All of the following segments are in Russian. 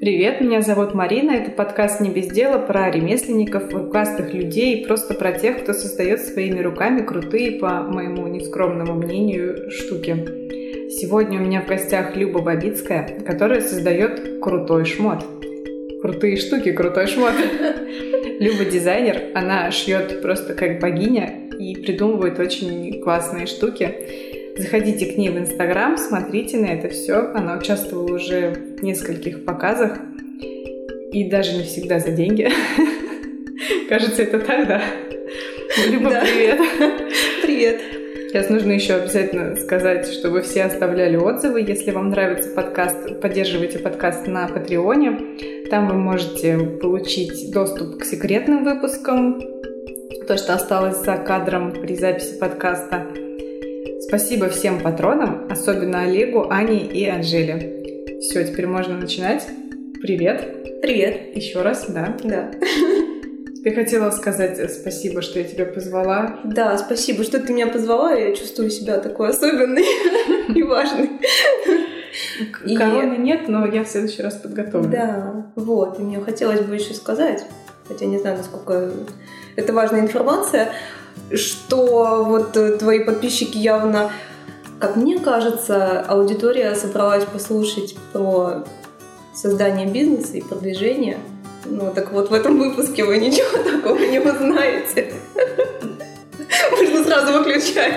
Привет, меня зовут Марина. Это подкаст «Не без дела» про ремесленников, рукастых людей и просто про тех, кто создает своими руками крутые, по моему нескромному мнению, штуки. Сегодня у меня в гостях Люба Бабицкая, которая создает крутой шмот. Крутые штуки, крутой шмот. Люба дизайнер, она шьет просто как богиня и придумывает очень классные штуки. Заходите к ней в Инстаграм, смотрите на это все. Она участвовала уже в нескольких показах. И даже не всегда за деньги. Кажется, это так, да? Люба, да. привет. Привет. Сейчас нужно еще обязательно сказать, чтобы все оставляли отзывы. Если вам нравится подкаст, поддерживайте подкаст на Патреоне. Там вы можете получить доступ к секретным выпускам, то, что осталось за кадром при записи подкаста. Спасибо всем патронам, особенно Олегу, Ане и Анжеле. Все, теперь можно начинать. Привет. Привет. Еще раз, да? Да. Ты хотела сказать спасибо, что я тебя позвала? Да, спасибо, что ты меня позвала. Я чувствую себя такой особенной и важной. Короны нет, но я в следующий раз подготовлю. Да, вот. И мне хотелось бы еще сказать, хотя не знаю, насколько это важная информация, что вот э, твои подписчики явно, как мне кажется, аудитория собралась послушать про создание бизнеса и продвижение. Ну, так вот в этом выпуске вы ничего такого не узнаете. Можно сразу выключать.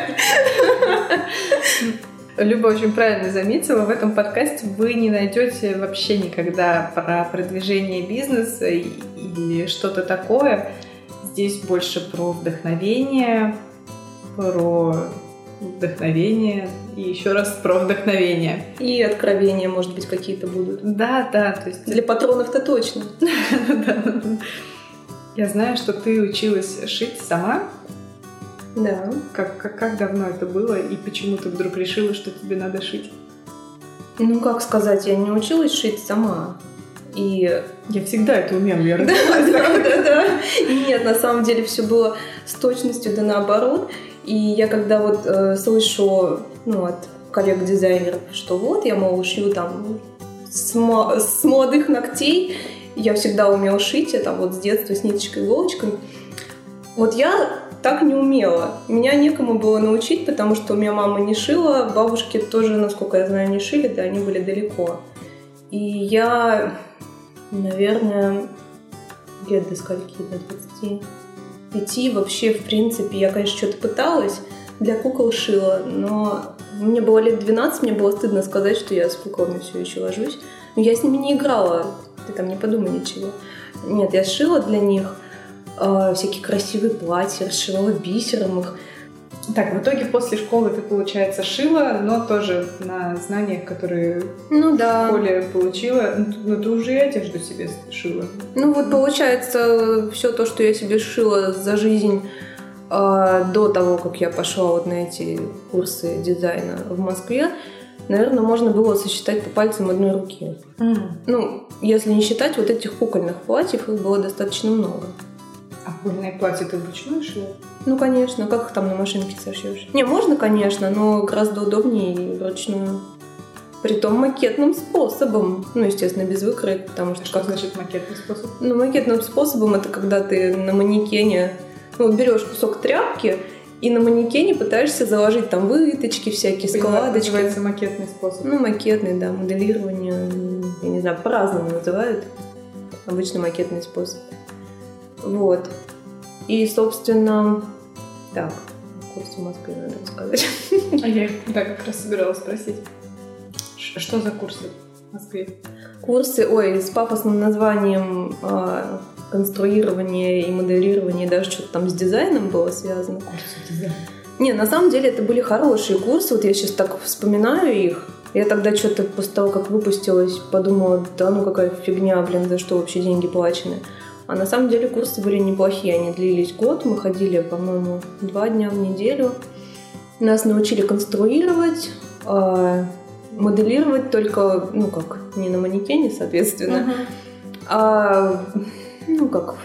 Люба очень правильно заметила, в этом подкасте вы не найдете вообще никогда про продвижение бизнеса и что-то такое. Здесь больше про вдохновение, про вдохновение и еще раз про вдохновение. И откровения, может быть, какие-то будут. Да, да, то есть... Для патронов-то точно. Я знаю, что ты училась шить сама. Да. Как, как, как давно это было и почему ты вдруг решила, что тебе надо шить? Ну, как сказать, я не училась шить сама. И я всегда это умела, я да, да, да, да. И нет, на самом деле все было с точностью да наоборот. И я когда вот э, слышу ну, от коллег-дизайнеров, что вот я, мол, шью там с, с молодых ногтей, я всегда умела шить, я там вот с детства с ниточкой, иголочкой. Вот я так не умела. Меня некому было научить, потому что у меня мама не шила, бабушки тоже, насколько я знаю, не шили, да, они были далеко. И я наверное, лет до скольки, до 25. Вообще, в принципе, я, конечно, что-то пыталась, для кукол шила, но мне было лет 12, мне было стыдно сказать, что я с куклами все еще ложусь. Но я с ними не играла, ты там не подумай ничего. Нет, я шила для них э, всякие красивые платья, расшивала бисером их. Так, в итоге после школы ты, получается, шила, но тоже на знаниях, которые ну, да. в школе получила. Ну, ну, ты уже и одежду себе шила. Ну, вот получается, все то, что я себе шила за жизнь э, до того, как я пошла вот на эти курсы дизайна в Москве, наверное, можно было сосчитать по пальцам одной руки. Mm. Ну, если не считать вот этих кукольных платьев, их было достаточно много. А кукольные платья ты вручную шила? Ну, конечно, как их там на машинке сошьешь? Не, можно, конечно, но гораздо удобнее вручную. Притом макетным способом. Ну, естественно, без выкроек, потому что... Что как... значит макетный способ? Ну, макетным способом это когда ты на манекене... Ну, вот берешь кусок тряпки и на манекене пытаешься заложить там выточки всякие, складочки. называется макетный способ? Ну, макетный, да, моделирование. Я не знаю, по-разному называют. Обычно макетный способ. Вот. И, собственно, так, курсы в Москве надо рассказать. А я да, как раз собиралась спросить. Что за курсы в Москве? Курсы, ой, с пафосным названием э, конструирование и моделирование, даже что-то там с дизайном было связано. Курсы дизайна? Не, на самом деле это были хорошие курсы, вот я сейчас так вспоминаю их. Я тогда что-то после того, как выпустилась, подумала, да ну какая фигня, блин, за что вообще деньги плачены. А на самом деле курсы были неплохие, они длились год, мы ходили, по-моему, два дня в неделю. Нас научили конструировать, а, моделировать только, ну как, не на манекене, соответственно, uh-huh. а, ну как,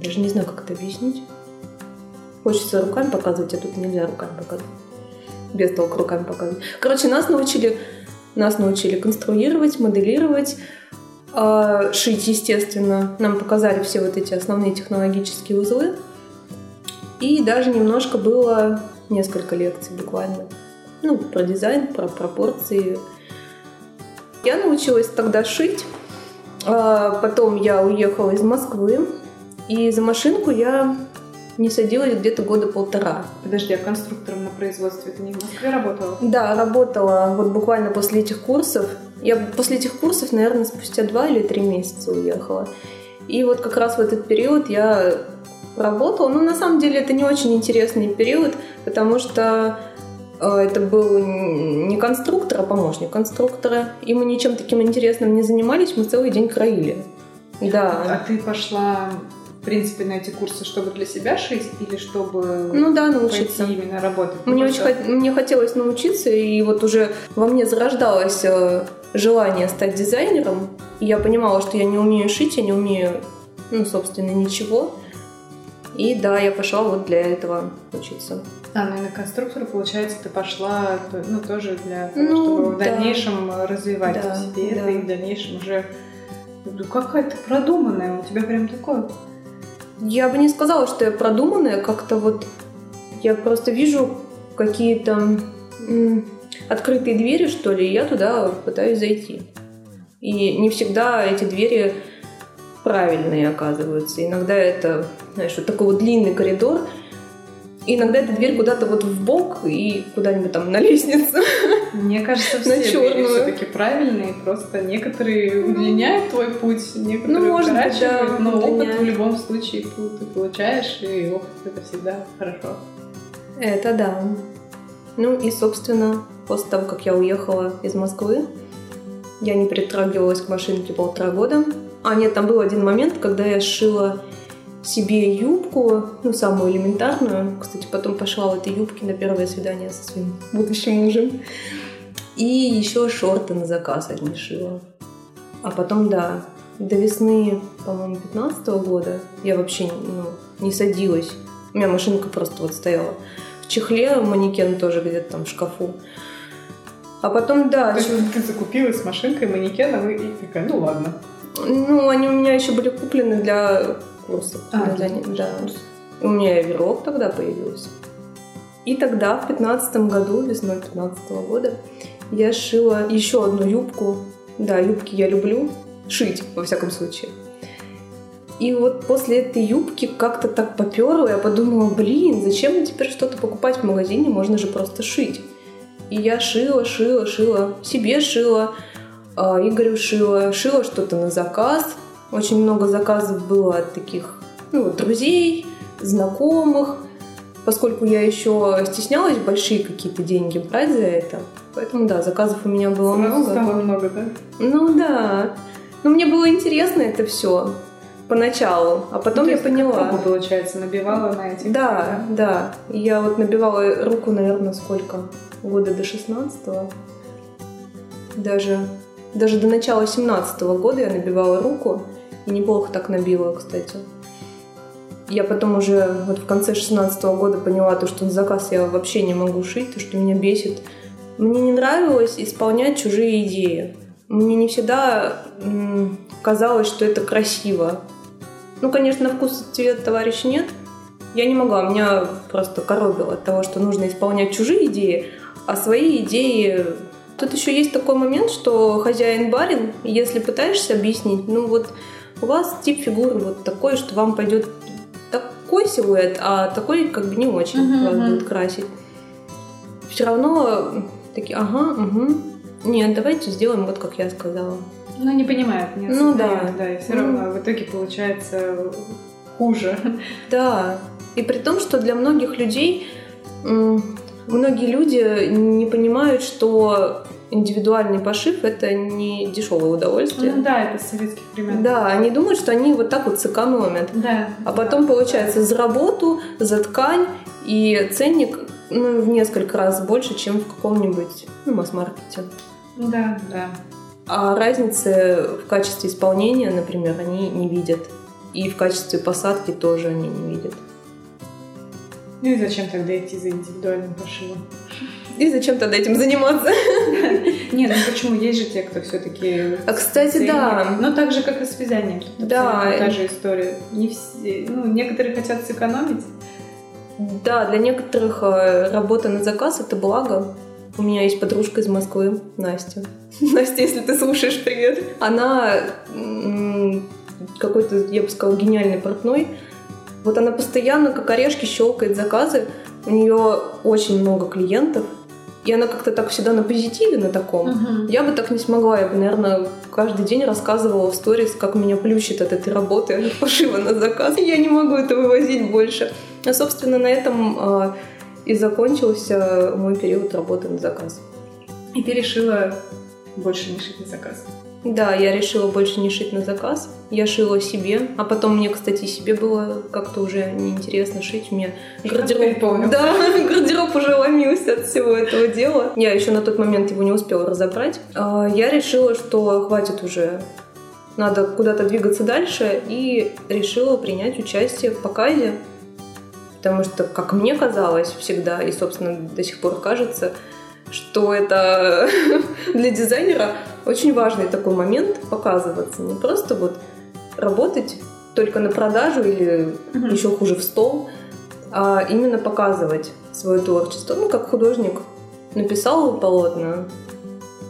даже не знаю, как это объяснить. Хочется руками показывать, а тут нельзя руками показывать. Без толка руками показывать. Короче, нас научили, нас научили конструировать, моделировать, шить, естественно. Нам показали все вот эти основные технологические узлы. И даже немножко было несколько лекций буквально. Ну, про дизайн, про пропорции. Я научилась тогда шить. А, потом я уехала из Москвы. И за машинку я не садилась где-то года полтора. Подожди, а конструктором на производстве ты не в Москве работала? Да, работала вот буквально после этих курсов. Я после этих курсов, наверное, спустя два или три месяца уехала. И вот как раз в этот период я работала. Но на самом деле это не очень интересный период, потому что э, это был не конструктор, а помощник конструктора. И мы ничем таким интересным не занимались, мы целый день краили. Да. А ты пошла в принципе, на эти курсы, чтобы для себя шить или чтобы ну, да, научиться. пойти именно работать? Мне, очень хот... мне хотелось научиться, и вот уже во мне зарождалось э, желание стать дизайнером. И я понимала, что я не умею шить, я не умею, ну, собственно, ничего. И да, я пошла вот для этого учиться. А, ну и на конструктора, получается, ты пошла, ну, тоже для того, ну, чтобы да. в дальнейшем развивать да, в себе да. это и в дальнейшем уже... Ну, какая ты продуманная, у тебя прям такое я бы не сказала, что я продуманная, как-то вот я просто вижу какие-то открытые двери, что ли, и я туда пытаюсь зайти. И не всегда эти двери правильные оказываются. Иногда это, знаешь, вот такой вот длинный коридор, иногда эта дверь куда-то вот в бок и куда-нибудь там на лестницу. Мне кажется, все двери все-таки правильные, просто некоторые удлиняют твой путь, некоторые ну, может быть, да, но удлиняют. опыт в любом случае ты получаешь, и опыт это всегда хорошо. Это да. Ну и, собственно, после того, как я уехала из Москвы, я не притрагивалась к машинке полтора года. А нет, там был один момент, когда я сшила себе юбку, ну, самую элементарную. Кстати, потом пошла в этой юбке на первое свидание со своим будущим мужем. И еще шорты на заказ одни шила. А потом, да, до весны, по-моему, 15 года я вообще ну, не садилась. У меня машинка просто вот стояла в чехле, манекен тоже где-то там в шкафу. А потом, да. То есть ты закупилась с машинкой, манекеном и, и такая, ну ладно. Ну, они у меня еще были куплены для курсов. А, для да. У меня верок тогда появился. И тогда, в пятнадцатом году, весной пятнадцатого года, я шила еще одну юбку. Да, юбки я люблю шить, во всяком случае. И вот после этой юбки как-то так поперло, я подумала, блин, зачем мне теперь что-то покупать в магазине, можно же просто шить. И я шила, шила, шила, себе шила, а, Игорю шила, шила что-то на заказ, очень много заказов было от таких ну, друзей, знакомых, поскольку я еще стеснялась большие какие-то деньги брать за это. Поэтому, да, заказов у меня было Сразу много. стало много, да? Ну да. Но мне было интересно это все поначалу, а потом ну, я поняла. Руку, получается, набивала на эти. Да, да, да. Я вот набивала руку, наверное, сколько? Года до 16 -го. Даже, даже до начала 17 -го года я набивала руку. Неплохо так набила, кстати. Я потом уже вот в конце 16 года поняла то, что на заказ я вообще не могу шить, то, что меня бесит. Мне не нравилось исполнять чужие идеи. Мне не всегда казалось, что это красиво. Ну, конечно, вкус и цвет товарищ нет. Я не могла, меня просто коробило от того, что нужно исполнять чужие идеи, а свои идеи... Тут еще есть такой момент, что хозяин барин, если пытаешься объяснить, ну вот у вас тип фигуры вот такой, что вам пойдет такой силуэт, а такой как бы не очень uh-huh, вас uh-huh. будет красить. Все равно такие, ага, угу. Нет, давайте сделаем вот как я сказала. Ну, не понимают, не Ну да. Да, и все равно в итоге получается хуже. Да. И при том, что для многих людей, многие люди не понимают, что индивидуальный пошив это не дешевое удовольствие. Ну да, это советских времен. Да, они думают, что они вот так вот сэкономят. Да. А потом получается за работу, за ткань и ценник ну, в несколько раз больше, чем в каком-нибудь ну, масс-маркете. Да, да. А разницы в качестве исполнения, например, они не видят. И в качестве посадки тоже они не видят. Ну и зачем тогда идти за индивидуальным пошивом? И зачем тогда этим заниматься? Нет, ну почему? Есть же те, кто все-таки... А, кстати, да. Ну, так же, как и с вязанием. Да. Та же история. Не все... Ну, некоторые хотят сэкономить. Да, для некоторых э, работа на заказ — это благо. У меня есть подружка из Москвы, Настя. Настя, если ты слушаешь, привет. Она какой-то, я бы сказала, гениальный портной. Вот она постоянно, как орешки, щелкает заказы. У нее очень много клиентов. И она как-то так всегда на позитиве, на таком. Uh-huh. Я бы так не смогла. Я бы, наверное, каждый день рассказывала в сторис, как меня плющит от этой работы пошива на заказ. Я не могу это вывозить больше. А, собственно, на этом э, и закончился мой период работы на заказ. И ты решила больше не шить на заказ? Да, я решила больше не шить на заказ. Я шила себе, а потом мне, кстати, себе было как-то уже неинтересно шить. У меня гардероб... Да, гардероб уже ломился от всего этого дела. Я еще на тот момент его не успела разобрать. А, я решила, что хватит уже надо куда-то двигаться дальше, и решила принять участие в показе, потому что, как мне казалось всегда, и, собственно, до сих пор кажется, что это для дизайнера очень важный такой момент показываться. Не просто вот работать только на продажу или mm-hmm. еще хуже в стол, а именно показывать свое творчество. Ну, как художник написал полотно,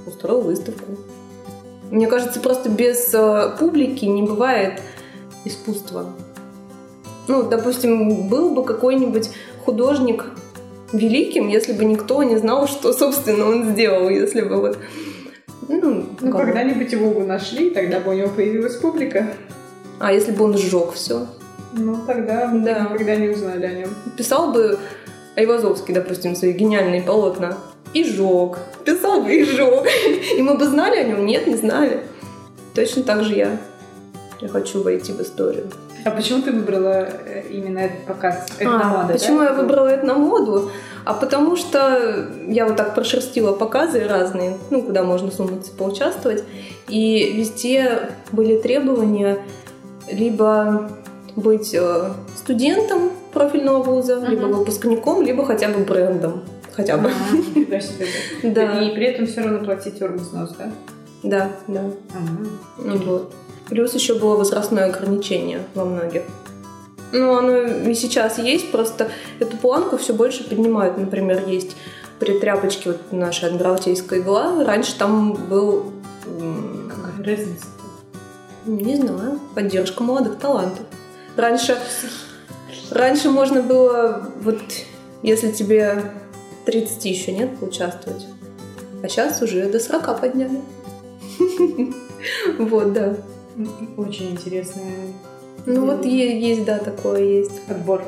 устроил выставку. Мне кажется, просто без э, публики не бывает искусства. Ну, допустим, был бы какой-нибудь художник великим, если бы никто не знал, что, собственно, он сделал, если бы вот... Ну, ну когда-нибудь его бы нашли, тогда бы у него появилась публика. А если бы он сжег все? Ну, тогда мы да. никогда не узнали о нем. Писал бы Айвазовский, допустим, свои гениальные полотна. И жег. Писал бы и жег. И мы бы знали о нем? Нет, не знали. Точно так же я. Я хочу войти в историю. А почему ты выбрала э, именно этот показ этномода? А, почему да? я выбрала этномоду? А потому что я вот так прошерстила показы разные, ну, куда можно сунуться, поучаствовать. И везде были требования либо быть э, студентом профильного вуза, uh-huh. либо выпускником, либо хотя бы брендом. Хотя бы. Да. И при этом все равно платить оргвзнос, да? Да, да. Ну вот. Плюс еще было возрастное ограничение во многих. Ну, оно и сейчас есть, просто эту планку все больше поднимают. Например, есть при тряпочке вот наша адмиралтейская игла. Раньше там был... Какая разница? Не знаю. Поддержка молодых талантов. Раньше... Раньше можно было, вот если тебе 30 еще нет, поучаствовать. А сейчас уже до 40 подняли. Вот, да. Очень интересная. Ну вот есть, да, такое есть. Отбор.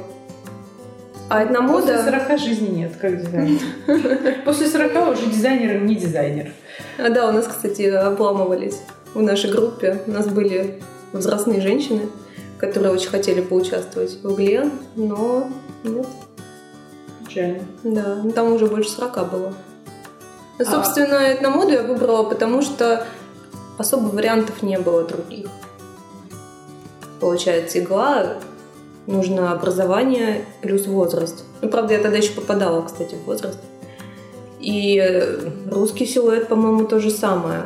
А это на. После 40 жизни нет, как дизайнер. После 40 уже дизайнер не дизайнер. А да, у нас, кстати, обламывались в нашей группе. У нас были взрослые женщины, которые очень хотели поучаствовать в угле, но нет. Печально. Да, ну там уже больше 40 было. А... Собственно, а... моду я выбрала, потому что особо вариантов не было других. Получается, игла, нужно образование плюс возраст. Ну, правда, я тогда еще попадала, кстати, в возраст. И русский силуэт, по-моему, то же самое.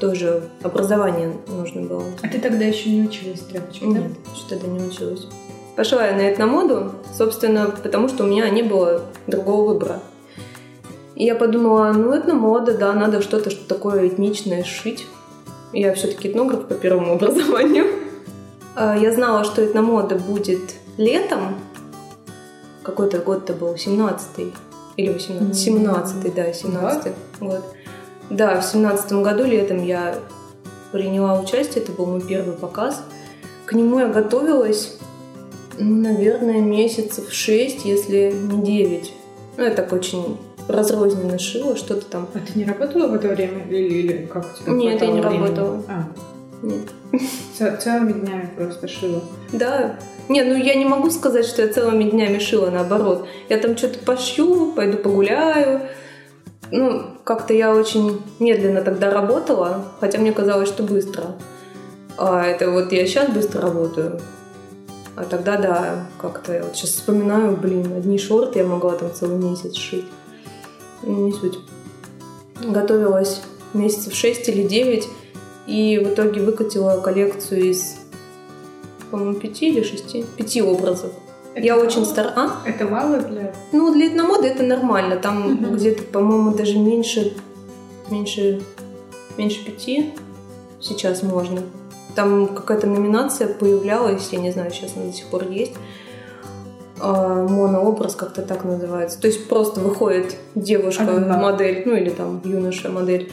Тоже образование нужно было. А ты тогда еще не училась тряпочкой, Нет, что тогда не училась. Пошла я на этномоду, собственно, потому что у меня не было другого выбора. И я подумала, ну, это мода, да, надо что-то что такое этничное шить. Я все-таки этнограф по первому образованию. А, я знала, что этномода будет летом. Какой-то год-то был, 17-й или 18 17 да, 17 год. Да, в 17 году летом я приняла участие, это был мой первый показ. К нему я готовилась, ну, наверное, месяцев 6, если не 9. Ну, я так очень разрозненно шила, что-то там. А ты не работала в это время или, или как у тебя Нет, я не времени? работала. А. Нет. Целыми днями просто шила? Да. Не, ну я не могу сказать, что я целыми днями шила, наоборот. Я там что-то пошью, пойду погуляю. Ну, как-то я очень медленно тогда работала, хотя мне казалось, что быстро. А это вот я сейчас быстро работаю. А тогда, да, как-то я вот сейчас вспоминаю, блин, одни шорты я могла там целый месяц шить. Не суть. готовилась месяцев 6 или 9, и в итоге выкатила коллекцию из, по-моему, 5 или 6, 5 образов. Это Я мало? очень стара. А? Это мало для... Ну, для этномоды это нормально. Там Мгм. где-то, по-моему, даже меньше, меньше, меньше пяти сейчас можно. Там какая-то номинация появлялась, я не знаю, сейчас она до сих пор есть. А, монообраз как-то так называется. То есть просто выходит девушка, Одна. модель, ну или там юноша, модель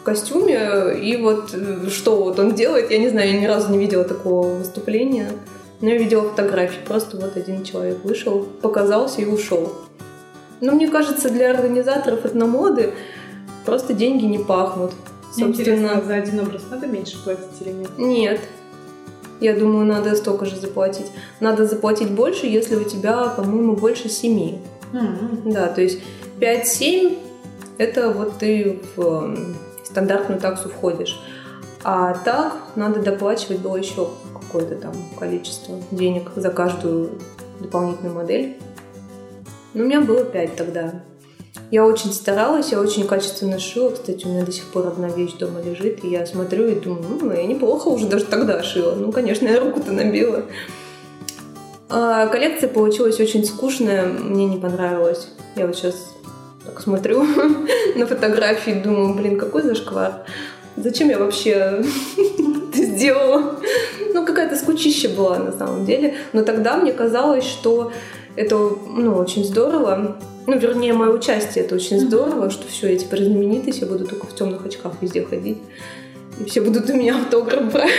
в костюме, и вот э, что вот он делает, я не знаю, я ни разу не видела такого выступления. Но я видела фотографии, просто вот один человек вышел, показался и ушел. Но мне кажется, для организаторов этномоды просто деньги не пахнут. Мне интересно, Собственно, за один образ надо меньше платить или нет? нет. Я думаю, надо столько же заплатить. Надо заплатить больше, если у тебя, по-моему, больше семи. М. Да, то есть 5-7 это вот ты в м, стандартную таксу входишь. А так надо доплачивать было еще какое-то там количество денег за каждую дополнительную модель. Ну, у меня было 5 тогда. Я очень старалась, я очень качественно шила. Кстати, у меня до сих пор одна вещь дома лежит, и я смотрю и думаю, ну, я неплохо уже даже тогда шила. Ну, конечно, я руку-то набила. А, коллекция получилась очень скучная, мне не понравилась. Я вот сейчас так смотрю на фотографии и думаю, блин, какой зашквар. Зачем я вообще это сделала? Ну, какая-то скучища была на самом деле. Но тогда мне казалось, что это ну, очень здорово. Ну, вернее, мое участие это очень здорово, что все, я теперь знаменитость, я буду только в темных очках везде ходить. И все будут у меня автограф брать.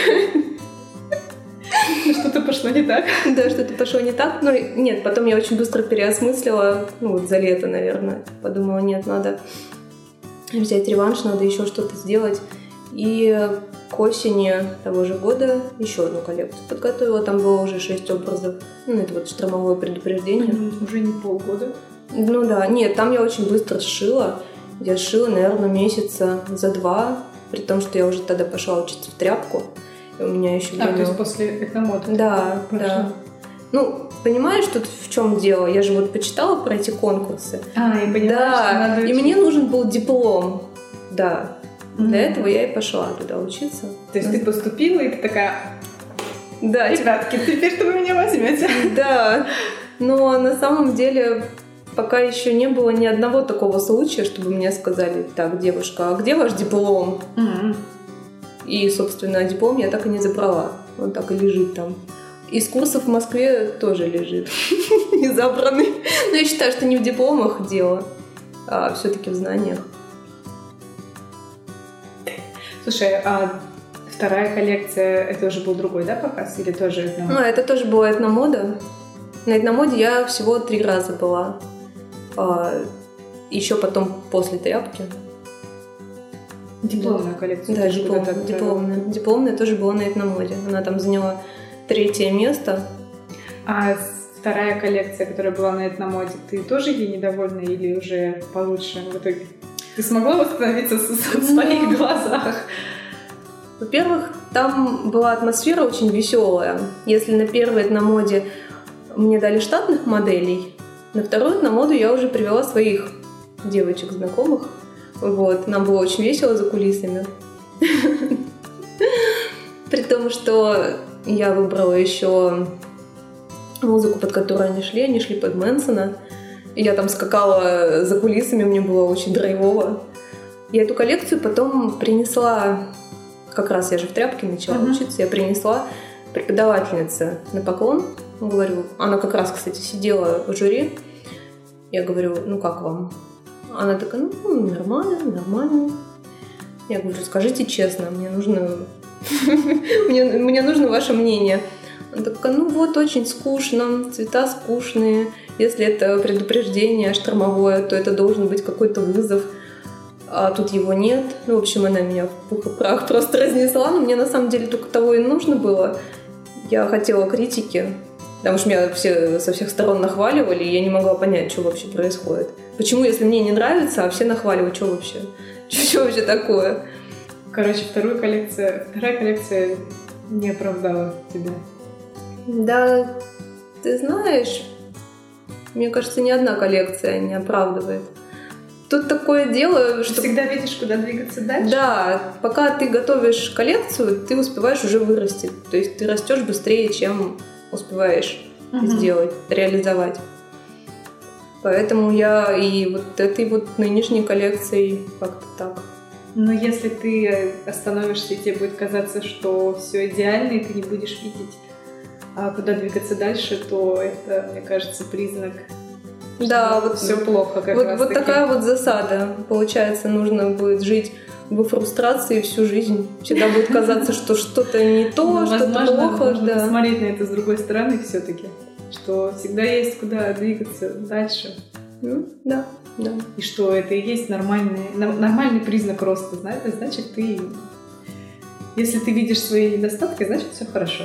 Ну, Что-то пошло не так. Да, что-то пошло не так. Но нет, потом я очень быстро переосмыслила, ну вот за лето, наверное. Подумала, нет, надо взять реванш, надо еще что-то сделать. И к осени того же года еще одну коллекцию подготовила. Там было уже шесть образов. Ну, это вот штормовое предупреждение. Уже не полгода. Ну да, нет, там я очень быстро сшила. Я сшила, наверное, месяца за два, при том, что я уже тогда пошла учиться в тряпку. И у меня еще А, то есть после этномода. Да, Прошло. да. Ну, понимаешь, тут в чем дело? Я же вот почитала про эти конкурсы. А, я поняла, да, что надо и учиться. мне нужен был диплом. Да. Мгм. Для этого я и пошла туда учиться. То есть ты поступила, и ты такая, Да, ребятки, теперь-то вы меня возьмете. да. Но на самом деле пока еще не было ни одного такого случая, чтобы мне сказали, так, девушка, а где ваш диплом? И, собственно, диплом я так и не забрала. Он так и лежит там. Из курсов в Москве тоже лежит. Не забранный. Но я считаю, что не в дипломах дело, а все-таки в знаниях. Слушай, а вторая коллекция, это уже был другой, да, показ? Или тоже этномод? Ну, это тоже была этномода. На этномоде я всего три раза была. Еще потом после тряпки. Дипломная коллекция. Да, диплом, отправила. дипломная. Дипломная тоже была на этномоде. Она там заняла третье место. А вторая коллекция, которая была на этномоде, ты тоже ей недовольна или уже получше в итоге? Ты смогла восстановиться в в своих Ну. глазах? Во-первых, там была атмосфера очень веселая. Если на первой на моде мне дали штатных моделей, на вторую на моду я уже привела своих девочек знакомых. Вот, нам было очень весело за кулисами. При том, что я выбрала еще музыку, под которую они шли. Они шли под Мэнсона. Я там скакала за кулисами, мне было очень драйвово. Я эту коллекцию потом принесла как раз я же в тряпке начала Мгм. учиться, я принесла преподавательнице на поклон. Говорю, она как раз, кстати, сидела в жюри. Я говорю, ну как вам? Она такая, ну нормально, нормально. Я говорю, скажите честно, мне нужно, мне, нужно ваше мнение. Она такая, ну вот, очень скучно, цвета скучные. Если это предупреждение штормовое, то это должен быть какой-то вызов а тут его нет. Ну, в общем, она меня в пух и прах просто разнесла, но мне на самом деле только того и нужно было. Я хотела критики, потому что меня все со всех сторон нахваливали, и я не могла понять, что вообще происходит. Почему, если мне не нравится, а все нахваливают, что вообще? Что вообще такое? Короче, вторую коллекцию, вторая коллекция не оправдала тебя. Да, ты знаешь, мне кажется, ни одна коллекция не оправдывает. тут такое дело, что... Всегда видишь, куда двигаться дальше? Да, пока ты готовишь коллекцию, ты успеваешь уже вырасти. То есть ты растешь быстрее, чем успеваешь угу. сделать, реализовать. Поэтому я и вот этой вот нынешней коллекцией как-то так. Но если ты остановишься, и тебе будет казаться, что все идеально, и ты не будешь видеть, а куда двигаться дальше, то это, мне кажется, признак да, вот все плохо. Как вот, вот такая вот засада. Получается, нужно будет жить во фрустрации всю жизнь. Всегда будет казаться, что что-то не то, ну, что-то плохо. Можно да. посмотреть на это с другой стороны все-таки, что всегда есть куда двигаться дальше. Ну, да, да. И что это и есть нормальный, нормальный признак роста. Знаете, значит, ты, если ты видишь свои недостатки, значит, все хорошо.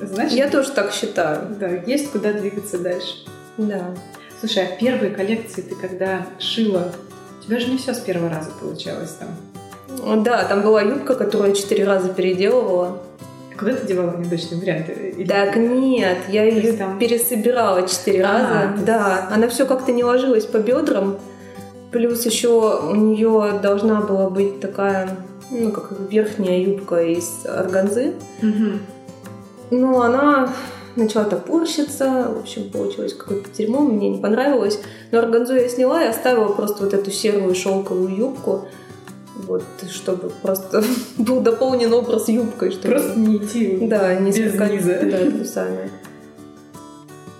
Значит, Я тоже так считаю. Да, есть куда двигаться дальше. Да. Слушай, а первые коллекции ты когда шила, у тебя же не все с первого раза получалось там. Да, там была юбка, которую я четыре раза переделывала. Куда ты девала неудачные варианты? Или... Так нет, я ее там... пересобирала четыре а, раза. Да, она все как-то не ложилась по бедрам. Плюс еще у нее должна была быть такая, ну, как верхняя юбка из органзы. Угу. Но она начала топорщиться, в общем, получилось какое-то дерьмо, мне не понравилось. Но органзу я сняла и оставила просто вот эту серую шелковую юбку, вот, чтобы просто был дополнен образ юбкой. Чтобы... Просто не идти да, не без скакать, низа. Да, трусами.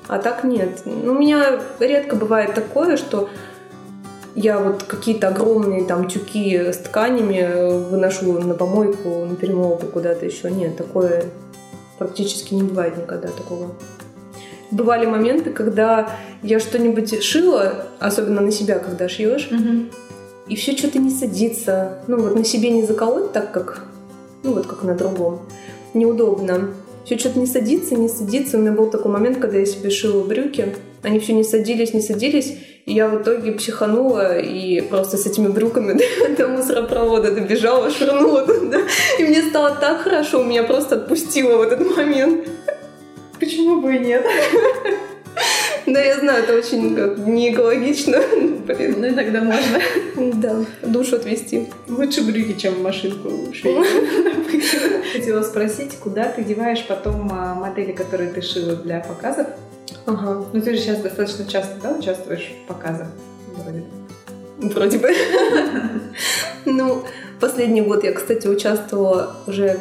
А так нет. Ну, у меня редко бывает такое, что я вот какие-то огромные там тюки с тканями выношу на помойку, на перемолку куда-то еще. Нет, такое практически не бывает никогда такого. Бывали моменты, когда я что-нибудь шила, особенно на себя, когда шьешь, угу. И все что-то не садится. Ну вот на себе не заколоть так, как, ну вот как на другом. Неудобно. Все что-то не садится, не садится. У меня был такой момент, когда я себе шила брюки. Они все не садились, не садились. И я в итоге психанула и просто с этими брюками до, мусоропровода добежала, швырнула туда. И мне стало так хорошо, меня просто отпустило в этот момент. Почему бы и нет? Да, я знаю, это очень как, не экологично. Блин. Ну, иногда можно. Да, душу отвести. Лучше брюки, чем машинку. Хотела спросить, куда ты деваешь потом а, модели, которые ты шила для показов? Ага. Ну ты же сейчас достаточно часто, да, участвуешь в показах? Вроде бы. Вроде бы. Ну, последний год я, кстати, участвовала уже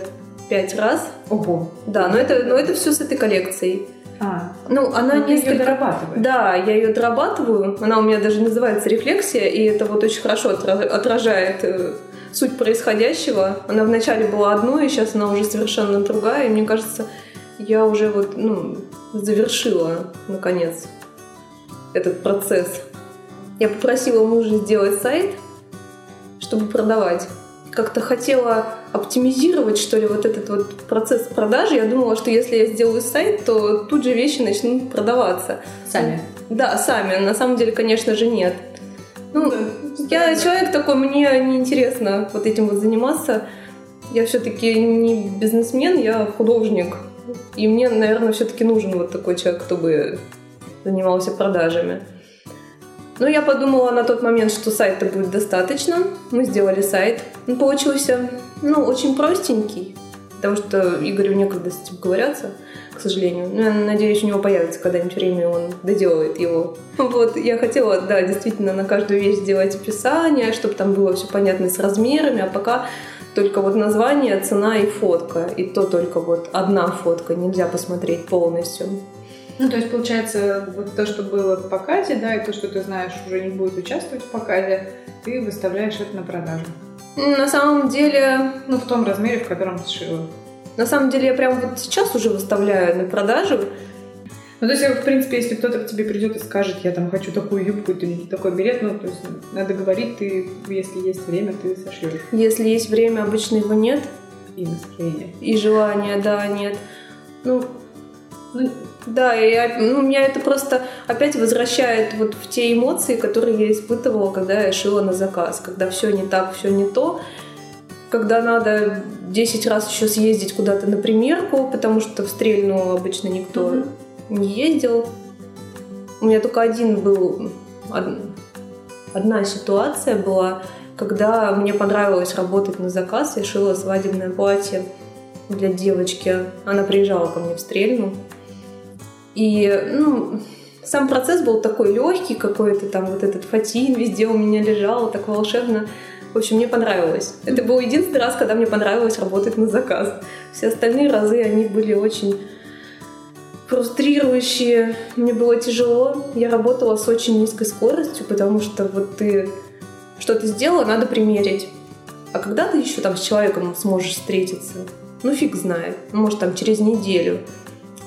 пять раз. Ого. Да, но это, но это все с этой коллекцией. А, ну, она ну, несколько... ее дорабатываешь. Да, я ее дорабатываю. Она у меня даже называется рефлексия, и это вот очень хорошо отражает э, суть происходящего. Она вначале была одной, и сейчас она уже совершенно другая. И мне кажется, я уже вот, ну, завершила, наконец, этот процесс. Я попросила мужа сделать сайт, чтобы продавать. Как-то хотела оптимизировать, что ли, вот этот вот процесс продажи. Я думала, что если я сделаю сайт, то тут же вещи начнут продаваться. Сами? Да, сами. На самом деле, конечно же, нет. Ну, я человек такой, мне неинтересно вот этим вот заниматься. Я все-таки не бизнесмен, я художник. И мне, наверное, все-таки нужен вот такой человек, кто бы занимался продажами. Но я подумала на тот момент, что сайта будет достаточно. Мы сделали сайт. Он получился, ну, очень простенький, потому что Игорю некогда с этим говорятся, к сожалению. Но я надеюсь, у него появится когда-нибудь время, он доделает его. Вот, я хотела, да, действительно на каждую вещь сделать описание, чтобы там было все понятно с размерами, а пока только вот название, цена и фотка. И то только вот одна фотка, нельзя посмотреть полностью. Ну, то есть, получается, вот то, что было в показе, да, и то, что ты знаешь, уже не будет участвовать в показе, ты выставляешь это на продажу. На самом деле... Ну, в том размере, в котором ты сшила. На самом деле, я прям вот сейчас уже выставляю на продажу. Ну, то есть, в принципе, если кто-то к тебе придет и скажет, я там хочу такую юбку или такой билет, ну, то есть, надо говорить, ты, если есть время, ты сошьешь. Если есть время, обычно его нет. И настроение. И желания, да, нет. Ну, ну да, и ну, меня это просто опять возвращает вот в те эмоции, которые я испытывала, когда я шила на заказ, когда все не так, все не то, когда надо 10 раз еще съездить куда-то на примерку, потому что в Стрельну обычно никто mm-hmm не ездил. У меня только один был одна ситуация была, когда мне понравилось работать на заказ, я шила свадебное платье для девочки. Она приезжала ко мне в Стрельну. И, ну, сам процесс был такой легкий какой-то, там вот этот фатин везде у меня лежал, так волшебно. В общем, мне понравилось. Это был единственный раз, когда мне понравилось работать на заказ. Все остальные разы, они были очень фрустрирующие. Мне было тяжело. Я работала с очень низкой скоростью, потому что вот ты что-то сделала, надо примерить. А когда ты еще там с человеком сможешь встретиться? Ну, фиг знает. Может, там через неделю.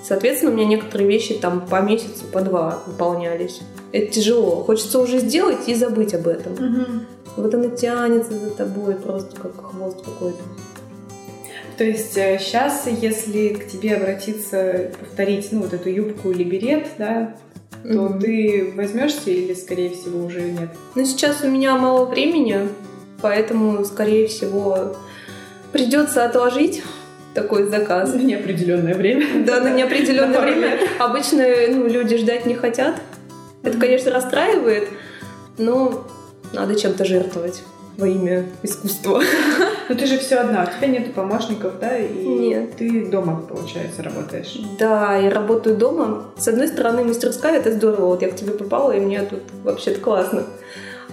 Соответственно, у меня некоторые вещи там по месяцу, по два выполнялись. Это тяжело. Хочется уже сделать и забыть об этом. Угу. Вот она тянется за тобой просто как хвост какой-то. То есть сейчас, если к тебе обратиться, повторить, ну, вот эту юбку или берет, да, то Мгм. ты возьмешься или, скорее всего, уже нет? Но сейчас у меня мало времени, поэтому, скорее всего, придется отложить такой заказ. На неопределенное время. Да, на неопределенное время. Обычно ну, люди ждать не хотят. Это, конечно, расстраивает, но надо чем-то жертвовать во имя искусства. Но ты же все одна, у тебя нет помощников, да, и Нет. ты дома, получается, работаешь. Да, я работаю дома. С одной стороны, мастерская это здорово. Вот я к тебе попала, и мне тут вообще-то классно.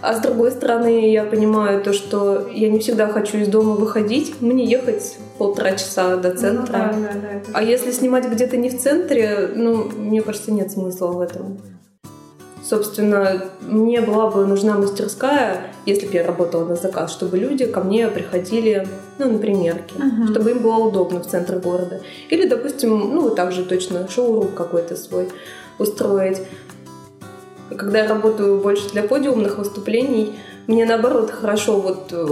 А с другой стороны, я понимаю то, что я не всегда хочу из дома выходить. Мне ехать полтора часа до центра. Ну, да, да, да, А если снимать где-то не в центре, ну, мне кажется, нет смысла в этом. Собственно, мне была бы нужна мастерская, если бы я работала на заказ, чтобы люди ко мне приходили, ну, на примерки, Мгм. чтобы им было удобно в центре города. Или, допустим, ну, вот так же точно, шоурум какой-то свой устроить. Когда я работаю больше для подиумных выступлений, мне наоборот хорошо вот э,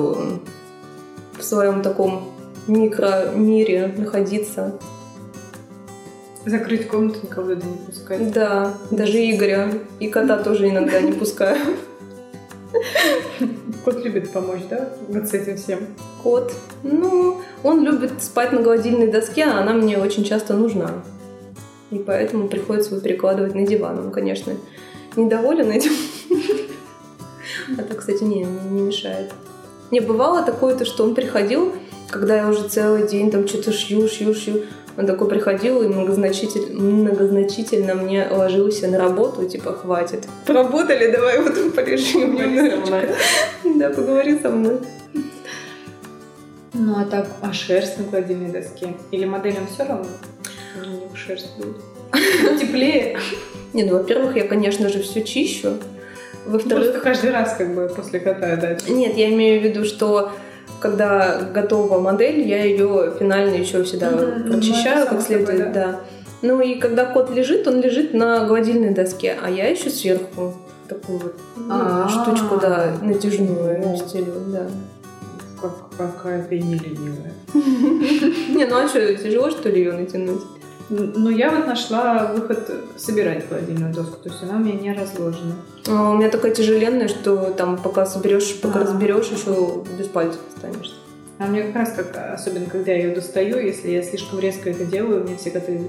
в своем таком микромире находиться. Закрыть комнату, никого туда не пускать. Да, даже Игоря и кота тоже иногда не пускаю. Кот любит помочь, да, вот с этим всем? Кот, ну, он любит спать на гладильной доске, а она мне очень часто нужна. И поэтому приходится его перекладывать на диван. Он, конечно, недоволен этим. А так, кстати, не, не, мешает. Не бывало такое-то, что он приходил, когда я уже целый день там что-то шью, шью, шью. Он такой приходил и многозначитель- многозначительно мне ложился на работу, типа, хватит. Поработали, давай вот полежим немножечко. Да, поговори со мной. Ну а так, а шерсть на гладильной доске? Или моделям все равно? У них шерсть будет. Теплее. Не, ну, во-первых, я, конечно же, все чищу. Просто Во-вторых, каждый раз как бы после кота дать. нет, я имею в виду, что когда готова модель, я ее финально еще всегда Мгм, ну, прочищаю как следует, собой, да. да. Ну и когда кот лежит, он лежит на гладильной доске, а я еще сверху такую вот ну, штучку, да, натяжную стелю, да. Как, какая ты не ленивая. Не, ну а что, тяжело что ли ее натянуть? Ну, я вот нашла выход собирать гладильную доску, то есть она у меня не разложена. А у меня такая тяжеленная, что там пока соберешь, пока А. разберешь, еще без пальцев останешься. А мне как раз, как, особенно когда я ее достаю, если я слишком резко это делаю, мне все коты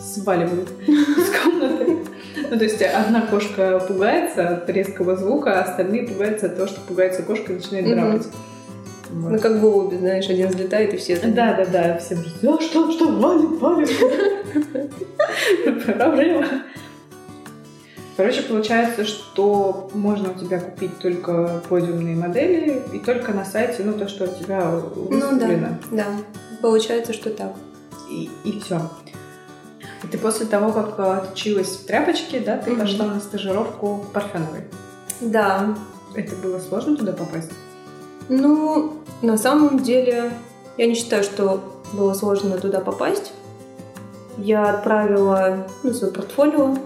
сваливают из комнаты. Ну, то есть одна кошка пугается от резкого звука, а остальные пугаются от того, что пугается кошка и начинает драпать. Вот. Ну, как голуби, знаешь, один взлетает, и все... Да, да, да, все «А что, что, валит, валит. Проблема. Короче, получается, что можно у тебя купить только подиумные модели и только на сайте, ну, то, что у тебя Ну да, выставлено. да. Получается, что так. И, и все. И ты после того, как э, отучилась в тряпочке, да, ты Мгм. пошла на стажировку к Парфеновой. Да. Это было сложно туда попасть? Ну, на самом деле, я не считаю, что было сложно туда попасть. Я отправила ну, свое портфолио.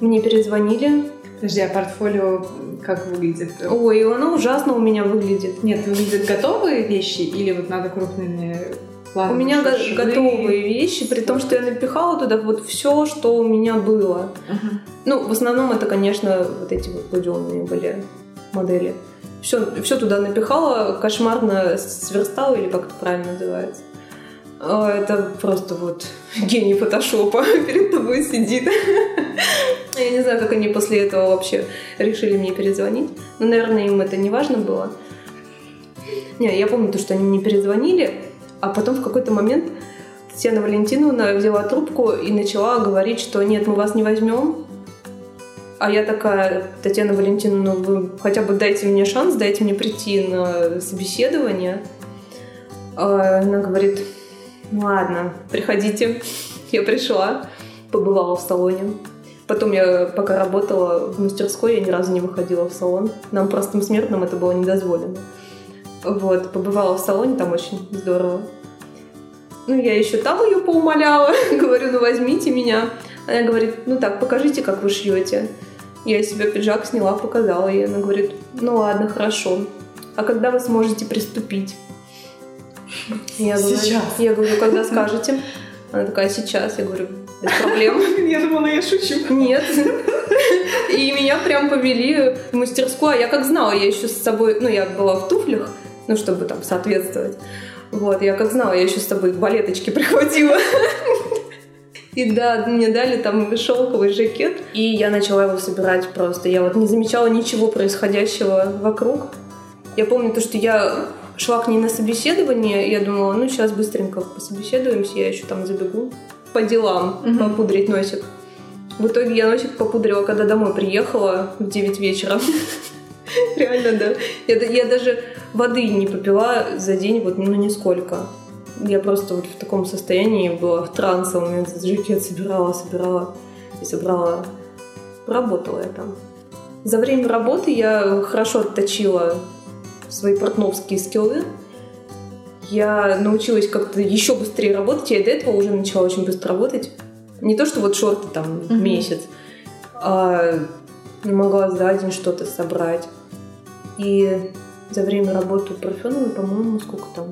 Мне перезвонили. Подожди, а портфолио как выглядит? Ой, оно ужасно у меня выглядит. Нет, выглядят готовые вещи или вот надо крупными планами? У меня швы? готовые вещи, при том, что я напихала туда вот все, что у меня было. Ага. Ну, в основном это, конечно, вот эти вот подиумные были модели. Все, все туда напихала, кошмарно сверстала, или как это правильно называется. Это просто вот гений фотошопа перед тобой сидит. Я не знаю, как они после этого вообще решили мне перезвонить. Но, наверное, им это не важно было. Не, я помню то, что они мне перезвонили, а потом в какой-то момент Татьяна Валентиновна взяла трубку и начала говорить, что нет, мы вас не возьмем. А я такая, Татьяна Валентиновна, вы хотя бы дайте мне шанс, дайте мне прийти на собеседование. А она говорит, ну ладно, приходите. Я пришла, побывала в салоне. Потом я, пока работала в мастерской, я ни разу не выходила в салон. Нам, простым смертным, это было недозволено. Вот, побывала в салоне, там очень здорово. Ну, я еще там ее поумоляла. Говорю, ну возьмите меня. Она говорит, ну так, покажите, как вы шьете. Я себе пиджак сняла, показала ей. Она говорит, ну ладно, хорошо. А когда вы сможете приступить? Я говорю, Сейчас. Я говорю, когда скажете? Она такая, сейчас. Я говорю, без проблем. Я думала, я шучу. Нет. И меня прям повели в мастерскую. А я как знала, я еще с собой... Ну, я была в туфлях, ну, чтобы там соответствовать. Вот, я как знала, я еще с собой балеточки прихватила. И да, мне дали там шелковый жакет, и я начала его собирать просто. Я вот не замечала ничего происходящего вокруг. Я помню то, что я шла к ней на собеседование, я думала, ну сейчас быстренько пособеседуемся, я еще там забегу по делам, Мгм. попудрить носик. В итоге я носик попудрила, когда домой приехала в 9 вечера. Реально, да. Я, я даже воды не попила за день, вот, ну, нисколько. Я просто вот в таком состоянии была, в трансе. У меня этот жакет собирала, собирала и собрала. Работала я там. За время работы я хорошо отточила свои портновские скиллы. Я научилась как-то еще быстрее работать. Я и до этого уже начала очень быстро работать. Не то, что вот шорты там Мгм. месяц, а могла за день что-то собрать. И за время работы Парфеновой, по-моему, сколько там,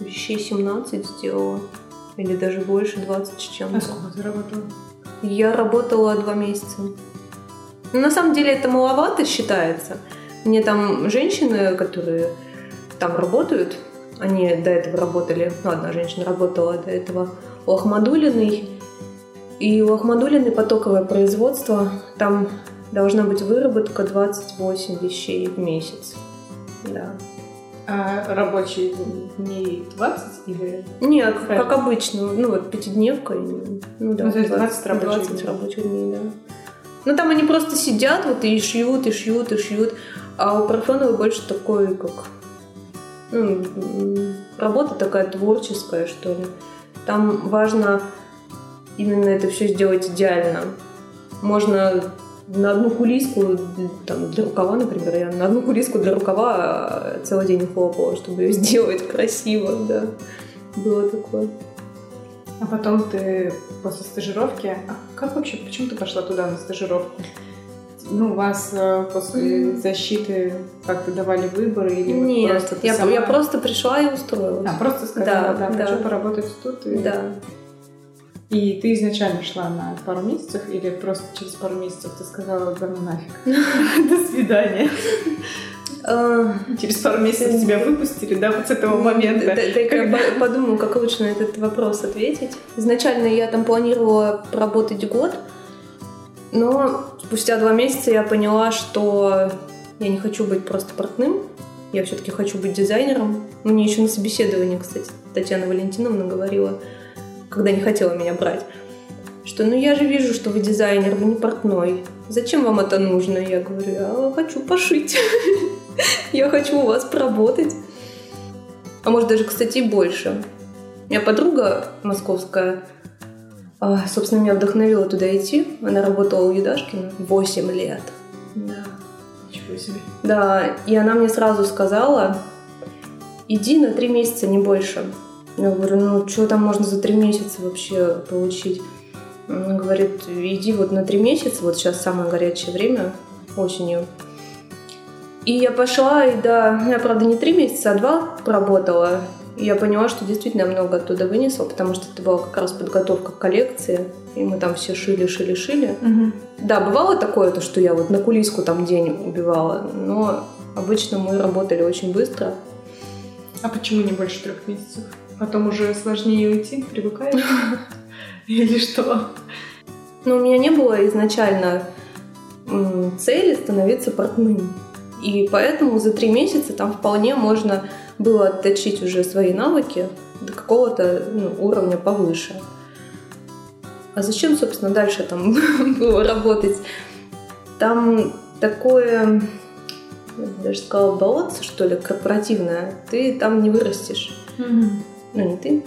вещей 17 сделала. Или даже больше, 20 с чем-то. А сколько ты работала? Я работала два месяца. Ну, на самом деле это маловато считается. Мне там женщины, которые там работают, они до этого работали, ну, одна женщина работала до этого у Ахмадулиной. И у Ахмадулиной потоковое производство, там должна быть выработка 28 вещей в месяц. Да. А рабочие дней 20 или... Нет, Правильно. как обычно, ну вот пятидневка. Ну да, Ну, то есть 20 рабочих 20 дней. рабочих дней, да. Ну там они просто сидят вот и шьют, и шьют, и шьют. А у Парфеновой больше такой, как... Ну, работа такая творческая, что ли. Там важно именно это все сделать идеально. Можно на одну кулиску, там, для рукава, например, я на одну кулиску для рукава а, целый день хлопала, чтобы ее сделать красиво, да. Было такое. А потом ты после стажировки... А как вообще, почему ты пошла туда на стажировку? Ну, вас э, после защиты как-то давали выборы или вот Нет, просто ты я, сама- я просто пришла и устроилась. А, просто сказала, Да, да, да. хочу поработать тут. И... Да. И ты изначально шла на пару месяцев или просто через пару месяцев ты сказала, да ну нафиг, до свидания. А, Через пару месяцев тебя выпустили, да, вот с этого момента. я по- подумаю, как лучше на этот вопрос ответить. Изначально я там планировала поработать год, но спустя два месяца я поняла, что я не хочу быть просто портным, я все-таки хочу быть дизайнером. Мне еще на собеседовании, кстати, Татьяна Валентиновна говорила, когда не хотела меня брать, что ну я же вижу, что вы дизайнер, вы не портной. Зачем вам это нужно? Я говорю, я хочу пошить. Я хочу у вас поработать. А может даже, кстати, больше. У меня подруга московская, а, собственно, меня вдохновила туда идти. Она работала у Юдашкина 8 лет. Да. Ничего себе. Да, и она мне сразу сказала, иди на три месяца, не больше. Я говорю, ну что там можно за три месяца вообще получить? Она говорит, иди вот на три месяца, вот сейчас самое горячее время, осенью. И я пошла, и да, я, правда, не три месяца, а два поработала. И я поняла, что действительно много оттуда вынесла, потому что это была как раз подготовка к коллекции. И мы там все шили, шили, шили. Да, бывало такое, то, что я вот на кулиску там день убивала, но обычно мы работали очень быстро. А почему не больше трех месяцев? Потом уже сложнее уйти, привыкаешь? Или что? Но у меня не было изначально цели становиться портным. И поэтому за три месяца там вполне можно было отточить уже свои навыки до какого-то ну, уровня повыше. А зачем, собственно, дальше там было работать? Там такое, я даже сказала, болотце, что ли, корпоративное. Ты там не вырастешь. Mm-hmm. Ну, не ты.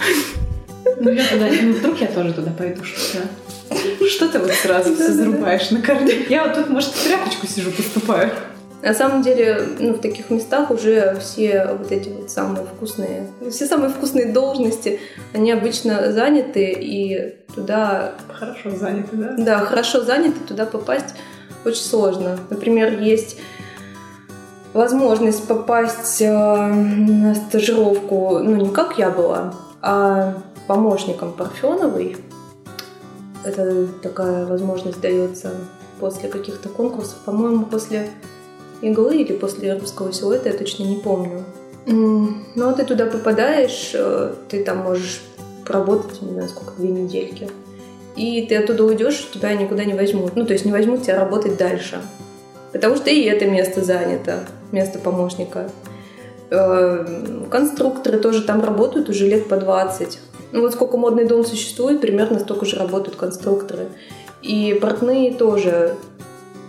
Ну, я туда, ну, вдруг я тоже туда пойду, что Что ты вот сразу все зарубаешь на корню? Я вот тут, может, в тряпочку сижу, поступаю. На самом деле, ну, в таких местах уже все вот эти вот самые вкусные, все самые вкусные должности, они обычно заняты, и туда... Хорошо заняты, да? Да, хорошо заняты, туда попасть очень сложно. Например, есть возможность попасть э, на стажировку, ну, не как я была, а помощником Парфеновой. Это такая возможность дается после каких-то конкурсов, по-моему, после иглы или после русского силуэта, я точно не помню. Но ну, ты туда попадаешь, э, ты там можешь поработать, не знаю, сколько, две недельки. И ты оттуда уйдешь, тебя никуда не возьмут. Ну, то есть не возьмут тебя работать дальше. Потому что и это место занято, место помощника. Э, конструкторы тоже там работают уже лет по 20. Ну вот сколько модный дом существует, примерно столько же работают конструкторы. И портные тоже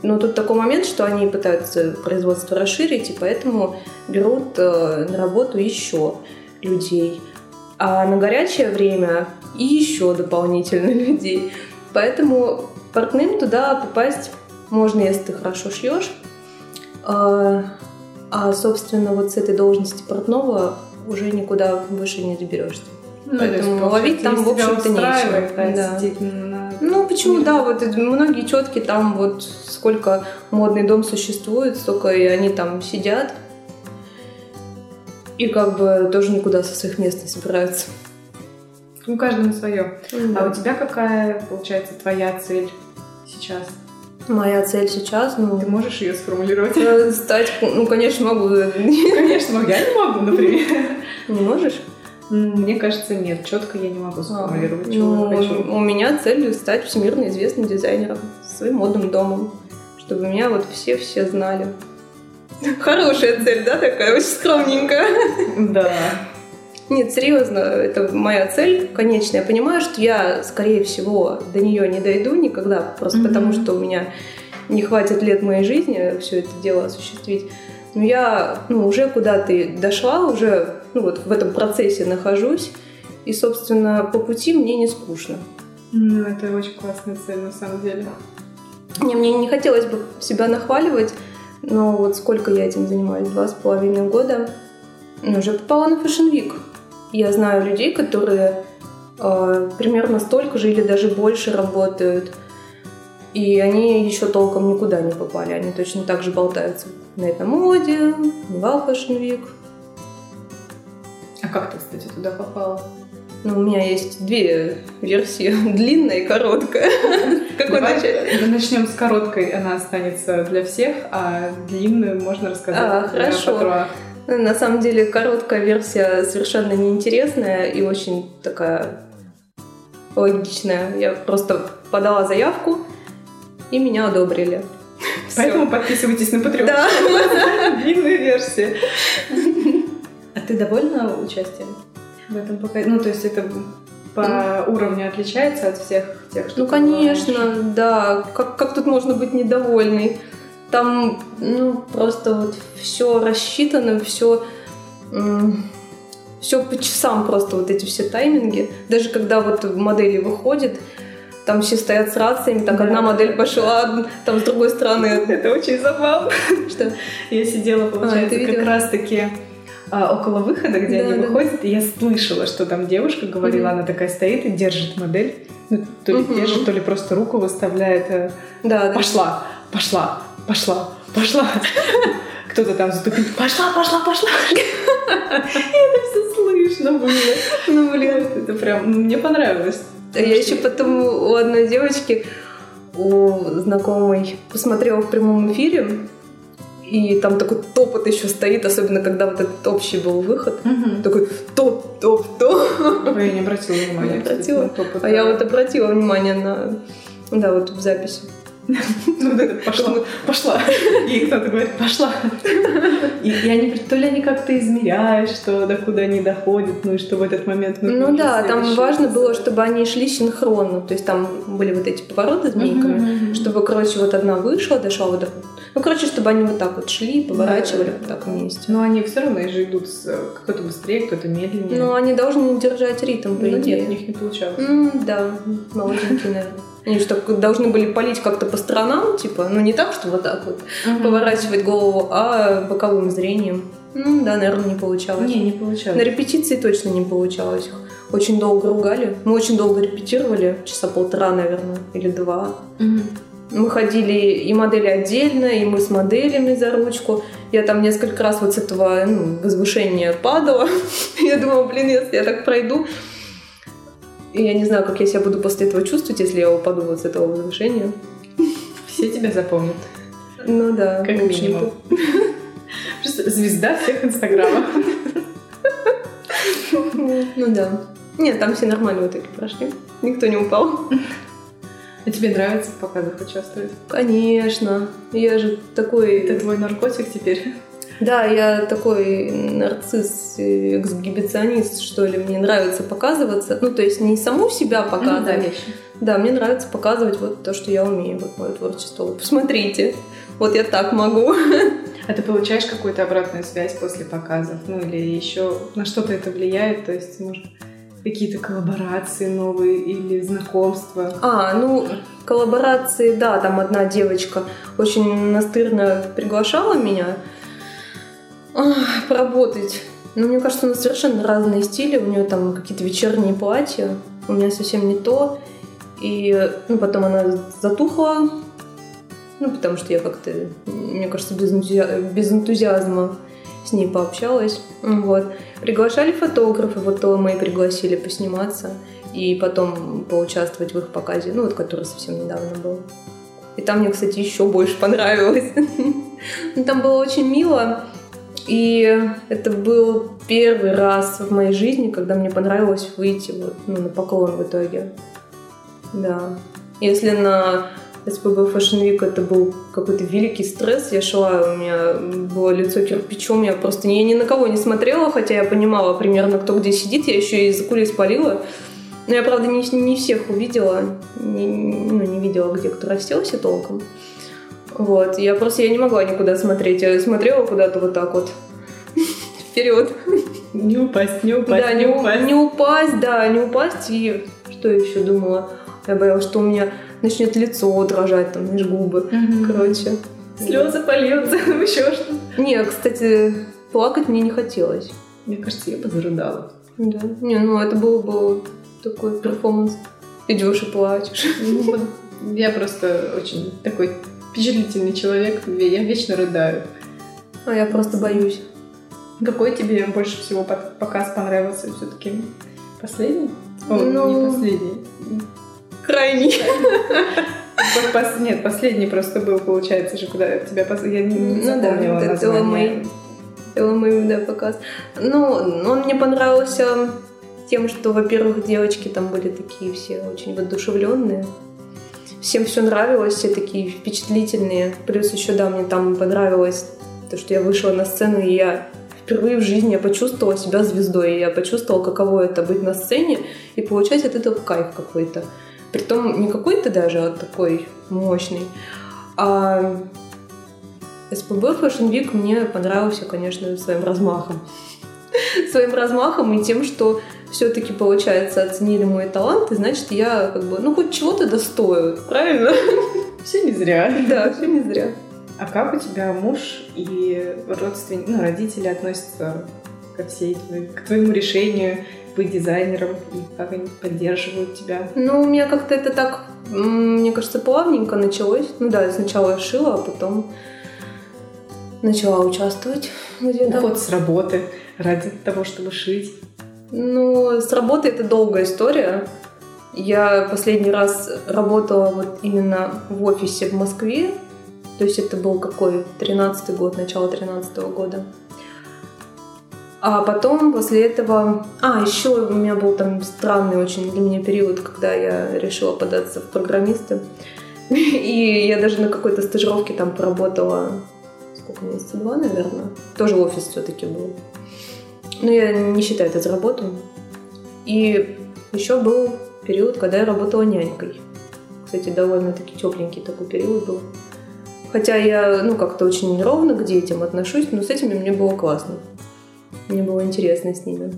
но тут такой момент, что они пытаются производство расширить, и поэтому берут э, на работу еще людей. А на горячее время и еще дополнительно людей. Поэтому портным туда попасть можно, если ты хорошо шьешь. А, собственно, вот с этой должности портного уже никуда выше не доберешься. Ну, Поэтому ловить там, в общем-то, нечего. Да. На... Ну, почему, да, вот многие четки там вот сколько модный дом существует, столько и они там сидят. И как бы тоже никуда со своих мест не собираются. Ну, каждому свое. Mm-hmm. А у тебя какая, получается, твоя цель сейчас? Моя цель сейчас, ну... Ты можешь ее сформулировать? Стать, ну, конечно, могу. Конечно, могу. Я не могу, например. Не можешь? Мне кажется, нет. Четко я не могу сформулировать, а, чего ну, я хочу. У меня цель стать всемирно известным дизайнером своим модным домом чтобы меня вот все-все знали. Хорошая цель, да, такая, очень скромненькая. Да. Нет, серьезно, это моя цель конечная. Я понимаю, что я, скорее всего, до нее не дойду никогда, просто mm-hmm. потому что у меня не хватит лет моей жизни все это дело осуществить. Но я ну, уже куда-то дошла, уже ну, вот в этом процессе нахожусь, и, собственно, по пути мне не скучно. Ну, это очень классная цель, на самом деле. Не, мне не хотелось бы себя нахваливать, но вот сколько я этим занимаюсь, два с половиной года, уже попала на Fashion Week. Я знаю людей, которые э, примерно столько же или даже больше работают, и они еще толком никуда не попали. Они точно так же болтаются на этом моде, Невал Fashion Week. А как ты, кстати, туда попала? Ну, у меня есть две версии, длинная и короткая. Какой начать? Начнем с короткой, она останется для всех, а длинную можно рассказать. А, хорошо. На самом деле короткая версия совершенно неинтересная и очень такая логичная. Я просто подала заявку, и меня одобрили. Поэтому Все. подписывайтесь на Patreon. Да. Длинная версия. А ты довольна участием? в этом пока... Ну, то есть это по mm. уровню отличается от всех тех, что Ну, конечно, да. Как, как тут можно быть недовольной? Там, ну, просто вот все рассчитано, все все по часам просто вот эти все тайминги. Даже когда вот модели выходят, там все стоят с рациями, так да. одна модель пошла, там с другой стороны. Это очень забавно. Что? Я сидела, а, получается, а, как раз-таки а, около выхода, где да, они да. выходят, и я слышала, что там девушка говорила, она такая стоит и держит модель, ну, то ли держит, то ли просто руку выставляет. Э, да, пошла, да. пошла, пошла, пошла. Кто-то там затупил, пошла, пошла, пошла. Это все слышно было. Ну, блин, это прям, мне понравилось. А я еще потом у одной девочки, у знакомой, посмотрела в прямом эфире, и там такой топот еще стоит, особенно когда вот этот общий был выход. Угу. Такой топ, топ, топ. Я не обратила внимания. Не обратила. А я вот обратила внимание на, да, вот в записи. Ну, вот это пошла, пошла. И кто-то говорит, пошла. И, и они говорят, то ли они как-то измеряют, что до куда они доходят, ну и что в этот момент... Ну да, там важно было, чтобы они шли синхронно. То есть там были вот эти повороты змейками, чтобы, короче, вот одна вышла, дошла вот до ну, короче, чтобы они вот так вот шли, поворачивали вот так вместе. Но они все равно же идут с кто-то быстрее, кто-то медленнее. Ну, они должны держать ритм, по ну, идее. нет, у них не получалось. Да, молоденькие, наверное. Они же так должны были палить как-то по сторонам, типа, ну не так, что вот так вот угу. поворачивать голову, а боковым зрением. Ну да, наверное, не получалось. Не, не получалось. На репетиции точно не получалось. Очень долго ругали. Мы очень долго репетировали, часа полтора, наверное, или два. Угу. Мы ходили и модели отдельно, и мы с моделями за ручку. Я там несколько раз вот с этого ну, возвышения падала. я думала, блин, если я так пройду, и я не знаю, как я себя буду после этого чувствовать, если я упаду вот с этого возвышения. Все тебя запомнят. Ну да. Как минимум. Просто звезда всех инстаграмов. Ну да. Нет, там все нормально в итоге прошли. Никто не упал. А тебе нравится в показах участвовать? Конечно. Я же такой... Это твой наркотик теперь? Да, я такой нарцисс, эксгибиционист, что ли. Мне нравится показываться. Ну, то есть не саму себя показывать. Mm, да, да, мне нравится показывать вот то, что я умею, вот мое творчество. Вот посмотрите, вот я так могу. А ты получаешь какую-то обратную связь после показов? Ну, или еще на что-то это влияет? То есть, может, какие-то коллаборации новые или знакомства? А, ну, коллаборации, да, там одна девочка очень настырно приглашала меня поработать. Но мне кажется, у нас совершенно разные стили. У нее там какие-то вечерние платья. У меня совсем не то. И ну, потом она затухла. Ну, потому что я как-то, мне кажется, без, энтузиа... без энтузиазма с ней пообщалась. Вот. Приглашали фотографы, вот то мы и пригласили посниматься и потом поучаствовать в их показе, ну вот который совсем недавно был. И там мне, кстати, еще больше понравилось. Ну, там было очень мило. И это был первый раз в моей жизни, когда мне понравилось выйти вот, ну, на поклон в итоге. Да. Если на СПБ Fashion Week это был какой-то великий стресс. Я шла, у меня было лицо кирпичом, я просто я ни на кого не смотрела, хотя я понимала примерно, кто где сидит. Я еще и за кулис полила. Но я, правда, не, не всех увидела, не, ну, не видела, где кто расселся толком. Вот, я просто я не могла никуда смотреть. Я смотрела куда-то вот так вот вперед. Не упасть, не упасть, да, не, упасть. Не упасть, да, не упасть. И что я еще думала? Я боялась, что у меня начнет лицо дрожать, там, знаешь, губы. Угу. Короче. Слезы польются, еще что Не, кстати, плакать мне не хотелось. Мне кажется, я бы зарыдала. Да. Не, ну это был бы такой перформанс. Идешь и плачешь. Ну, я просто очень такой впечатлительный человек. Я вечно рыдаю. А я просто боюсь. Какой тебе больше всего показ понравился все-таки? Последний? О, ну, не последний. Крайний. Нет, последний просто был, получается же, куда тебя Я не ну, запомнила название. Эломей, да, показ. Ну, он мне понравился тем, что, во-первых, девочки там были такие все очень воодушевленные. Всем все нравилось, все такие впечатлительные. Плюс еще, да, мне там понравилось то, что я вышла на сцену, и я впервые в жизни я почувствовала себя звездой. Я почувствовала, каково это быть на сцене и получать от этого кайф какой-то. Притом не какой-то даже, а такой мощный. А СПБ Fashion Week мне понравился, конечно, своим размахом. своим размахом и тем, что все-таки, получается, оценили мой талант, и значит, я как бы, ну, хоть чего-то достою, правильно? Все не зря. Да, все не зря. А как у тебя муж и родственники, ну, родители относятся ко всей, к твоему решению быть дизайнером и как они поддерживают тебя? Ну, у меня как-то это так, мне кажется, плавненько началось. Ну да, я сначала шила, а потом начала участвовать где-то. Уход с работы ради того, чтобы шить. Ну, с работы это долгая история. Я последний раз работала вот именно в офисе в Москве то есть это был какой? 13 год, начало 13 года. А потом после этого... А, еще у меня был там странный очень для меня период, когда я решила податься в программисты. И я даже на какой-то стажировке там поработала, сколько месяца, два, наверное. Тоже офис все-таки был. Но я не считаю это за работу. И еще был период, когда я работала нянькой. Кстати, довольно-таки тепленький такой период был. Хотя я, ну, как-то очень неровно к детям отношусь, но с этими мне было классно. Мне было интересно с ними.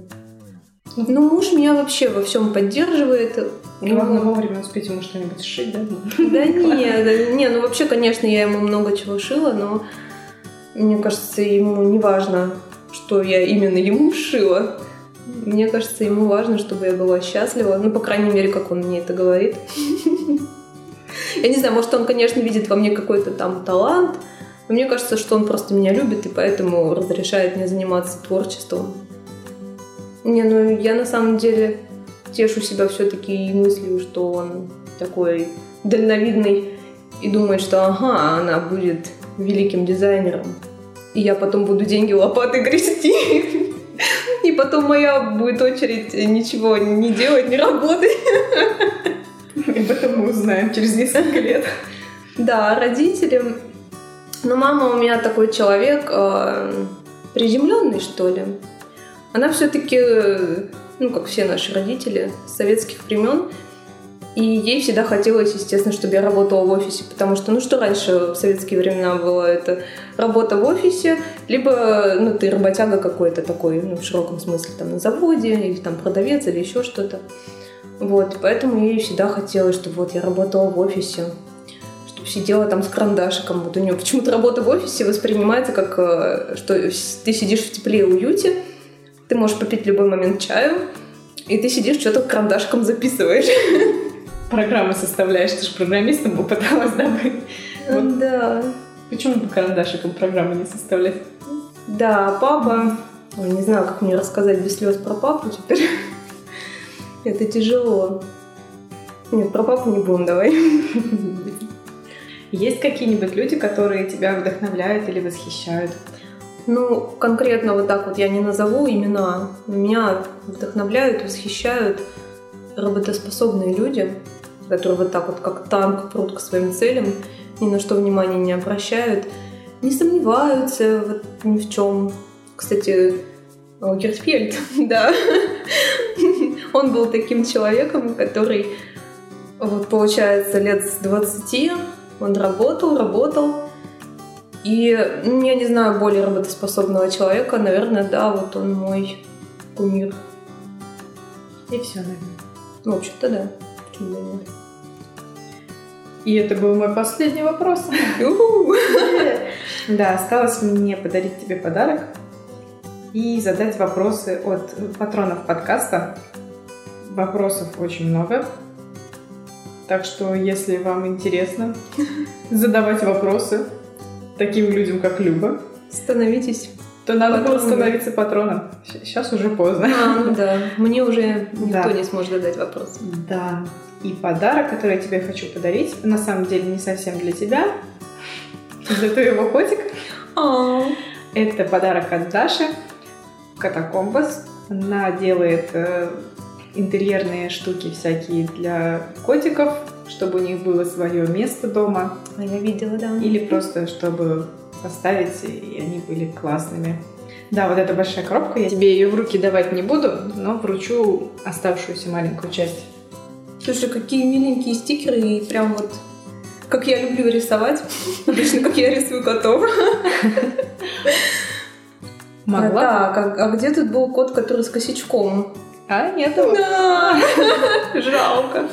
Ну, муж меня вообще во всем поддерживает. Главное вовремя успеть ему что-нибудь сшить, да? Да нет, не, ну вообще, конечно, я ему много чего шила, но мне кажется, ему не важно, что я именно ему шила. Мне кажется, ему важно, чтобы я была счастлива. Ну, по крайней мере, как он мне это говорит. Я не знаю, может, он, конечно, видит во мне какой-то там талант, но мне кажется, что он просто меня любит и поэтому разрешает мне заниматься творчеством. Не, ну я на самом деле тешу себя все-таки и мыслью, что он такой дальновидный и думает, что ага, она будет великим дизайнером. И я потом буду деньги лопатой грести. И потом моя будет очередь ничего не делать, не работать. Об этом мы узнаем через несколько лет. Да, родители. Но мама у меня такой человек э, приземленный, что ли. Она все-таки, ну, как все наши родители советских времен, и ей всегда хотелось, естественно, чтобы я работала в офисе, потому что, ну, что раньше в советские времена было, это работа в офисе, либо, ну, ты работяга какой-то такой, ну, в широком смысле, там, на заводе, или там продавец, или еще что-то. Вот, поэтому ей всегда хотелось, чтобы вот я работала в офисе, чтобы сидела там с карандашиком. Вот у нее почему-то работа в офисе воспринимается как, э, что ты сидишь в тепле и уюте, ты можешь попить в любой момент чаю, и ты сидишь, что-то карандашиком записываешь. Программы составляешь, ты же программистом попыталась, да, быть? Вот. Да. Почему бы карандашиком программы не составлять? Да, папа... Ой, не знаю, как мне рассказать без слез про папу теперь. Это тяжело. Нет, про папу не будем, давай. Есть какие-нибудь люди, которые тебя вдохновляют или восхищают? Ну, конкретно вот так вот я не назову имена. Меня вдохновляют, восхищают работоспособные люди, которые вот так вот как танк прут к своим целям, ни на что внимания не обращают, не сомневаются вот ни в чем. Кстати, Герфельд, да, он был таким человеком, который, вот получается, лет с 20 он работал, работал, и ну, я не знаю более работоспособного человека, наверное, да, вот он мой кумир. И все, наверное. Ну, в общем-то, да. Почему нет? И это был мой последний вопрос. Да, осталось мне подарить тебе подарок и задать вопросы от патронов подкаста. Вопросов очень много. Так что, если вам интересно задавать вопросы таким людям, как Люба, становитесь то надо было становиться патроном. Сейчас уже поздно. А, ну да. Мне уже никто да. не сможет задать вопрос. Да. И подарок, который я тебе хочу подарить, на самом деле не совсем для тебя, для твоего котика. Это подарок от Даши. Катакомбас. Она делает э, интерьерные штуки всякие для котиков, чтобы у них было свое место дома. А я видела, да. Или просто, чтобы поставить, и они были классными. Да, вот эта большая коробка, я тебе ее в руки давать не буду, но вручу оставшуюся маленькую часть. Слушай, какие миленькие стикеры, и прям вот как я люблю рисовать. Обычно, как я рисую котов. Могла? А, так, а, а где тут был кот, который с косячком? А, нет Да. Жалко.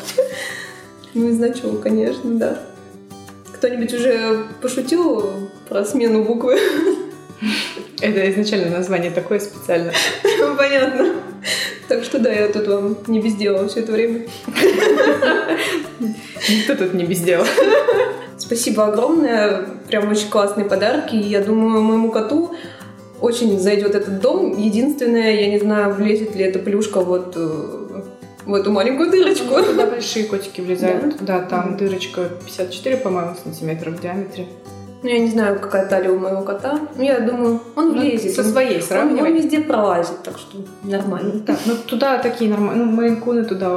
Ну и значок, конечно, да. Кто-нибудь уже пошутил про смену буквы? Это изначально название такое специально. Понятно. Так что да, я тут вам не без дела все это время. Никто тут не без дела. Спасибо огромное. Прям очень классные подарки. Я думаю, моему коту очень зайдет этот дом. Единственное, я не знаю, влезет ли эта плюшка вот э, в эту маленькую дырочку. Ну, туда большие котики влезают. Да, да там mm-hmm. дырочка 54, по-моему, сантиметров в диаметре. Ну, я не знаю, какая талия у моего кота. Ну, я думаю, он ну, влезет. Со своей сравнивать. Он, он везде пролазит, так что нормально. Так, ну туда такие нормальные. Ну, мейнкуны туда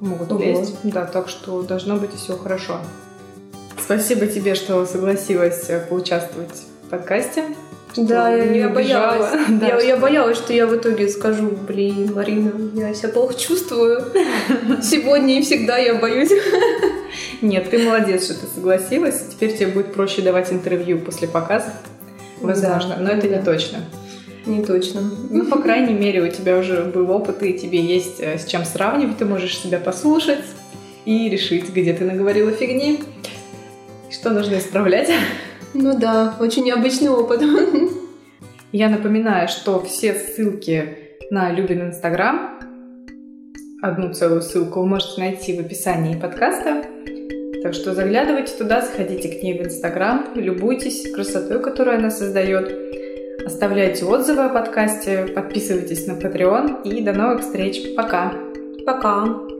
могут Ого. влезть. Да, так что должно быть все хорошо. Спасибо тебе, что согласилась э, поучаствовать в подкасте. Да, я, я боялась. Да, я, я боялась, что я в итоге скажу, блин, Марина, я себя плохо чувствую. Сегодня и всегда я боюсь. Нет, ты молодец, что ты согласилась. Теперь тебе будет проще давать интервью после показа. Возможно, да, но это да. не точно. Не точно. Ну, по крайней мере, у тебя уже был опыт, и тебе есть э, с чем сравнивать. Ты можешь себя послушать и решить, где ты наговорила фигни, что нужно исправлять. Ну да, очень необычный опыт. Я напоминаю, что все ссылки на Любин Инстаграм, одну целую ссылку вы можете найти в описании подкаста. Так что заглядывайте туда, заходите к ней в Инстаграм, любуйтесь красотой, которую она создает. Оставляйте отзывы о подкасте, подписывайтесь на Patreon и до новых встреч. Пока! Пока!